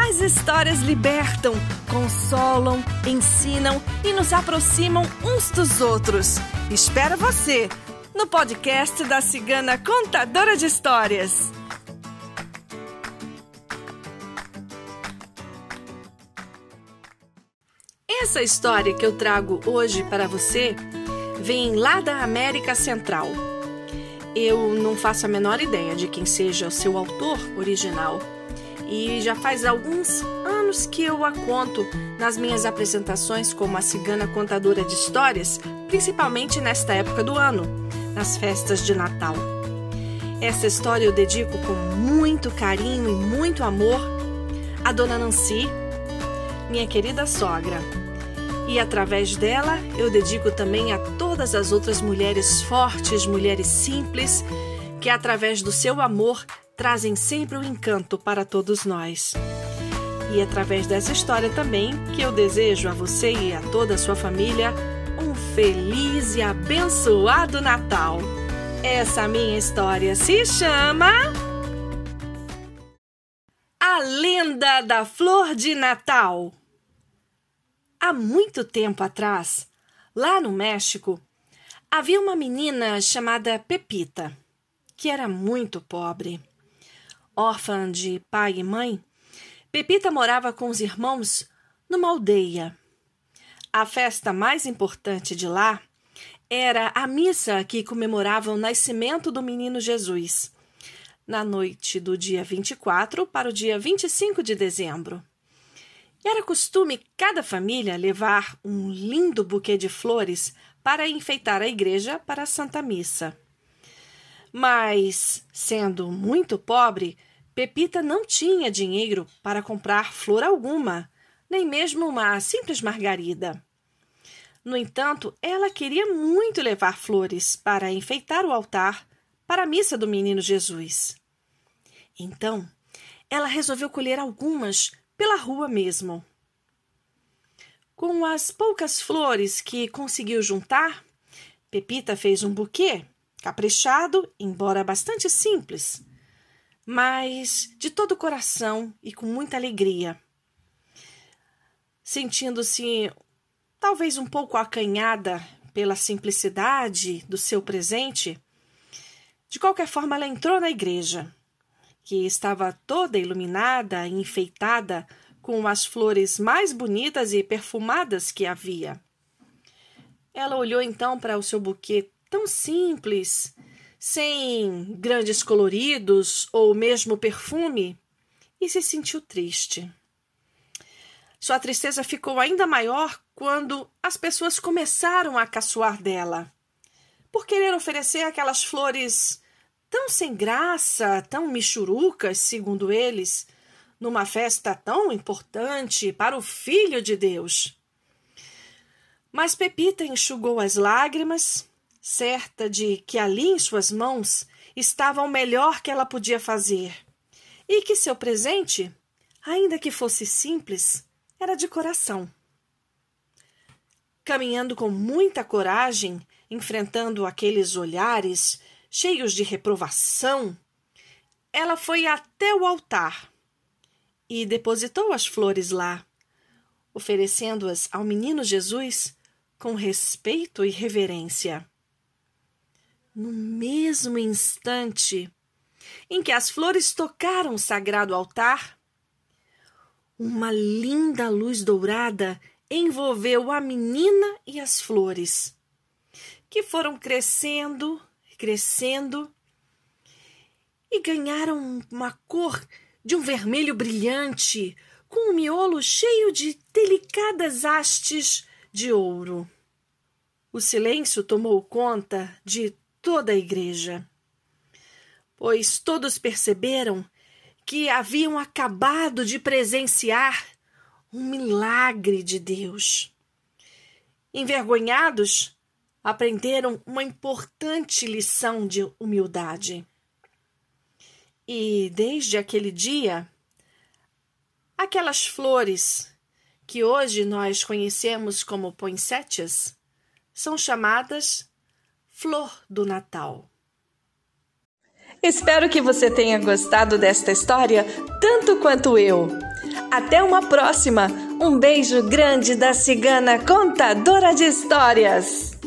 As histórias libertam, consolam, ensinam e nos aproximam uns dos outros. Espero você no podcast da Cigana Contadora de Histórias. Essa história que eu trago hoje para você vem lá da América Central. Eu não faço a menor ideia de quem seja o seu autor original e já faz alguns anos que eu a conto nas minhas apresentações como a cigana contadora de histórias, principalmente nesta época do ano, nas festas de Natal. Essa história eu dedico com muito carinho e muito amor à dona Nancy, minha querida sogra. E através dela eu dedico também a todas as outras mulheres fortes, mulheres simples, que através do seu amor trazem sempre um encanto para todos nós. E é através dessa história também que eu desejo a você e a toda a sua família um feliz e abençoado Natal. Essa minha história se chama A Lenda da Flor de Natal. Há muito tempo atrás, lá no México, havia uma menina chamada Pepita, que era muito pobre órfã de pai e mãe, Pepita morava com os irmãos numa aldeia. A festa mais importante de lá era a missa que comemorava o nascimento do menino Jesus, na noite do dia 24 para o dia 25 de dezembro. Era costume cada família levar um lindo buquê de flores para enfeitar a igreja para a Santa Missa. Mas, sendo muito pobre, Pepita não tinha dinheiro para comprar flor alguma, nem mesmo uma simples margarida. No entanto, ela queria muito levar flores para enfeitar o altar para a missa do menino Jesus. Então, ela resolveu colher algumas pela rua mesmo. Com as poucas flores que conseguiu juntar, Pepita fez um buquê, caprichado, embora bastante simples mas de todo o coração e com muita alegria. Sentindo-se talvez um pouco acanhada pela simplicidade do seu presente, de qualquer forma ela entrou na igreja, que estava toda iluminada e enfeitada com as flores mais bonitas e perfumadas que havia. Ela olhou então para o seu buquê tão simples sem grandes coloridos ou mesmo perfume, e se sentiu triste. Sua tristeza ficou ainda maior quando as pessoas começaram a caçoar dela, por querer oferecer aquelas flores tão sem graça, tão michurucas, segundo eles, numa festa tão importante para o Filho de Deus. Mas Pepita enxugou as lágrimas certa de que ali em suas mãos estava o melhor que ela podia fazer, e que seu presente, ainda que fosse simples, era de coração. Caminhando com muita coragem, enfrentando aqueles olhares cheios de reprovação, ela foi até o altar e depositou as flores lá, oferecendo-as ao menino Jesus com respeito e reverência no mesmo instante em que as flores tocaram o sagrado altar, uma linda luz dourada envolveu a menina e as flores, que foram crescendo, crescendo e ganharam uma cor de um vermelho brilhante, com um miolo cheio de delicadas hastes de ouro. O silêncio tomou conta de toda a igreja, pois todos perceberam que haviam acabado de presenciar um milagre de Deus. envergonhados, aprenderam uma importante lição de humildade. E desde aquele dia, aquelas flores que hoje nós conhecemos como poinsettias são chamadas flor do Natal. Espero que você tenha gostado desta história tanto quanto eu. Até uma próxima! Um beijo grande da cigana contadora de histórias!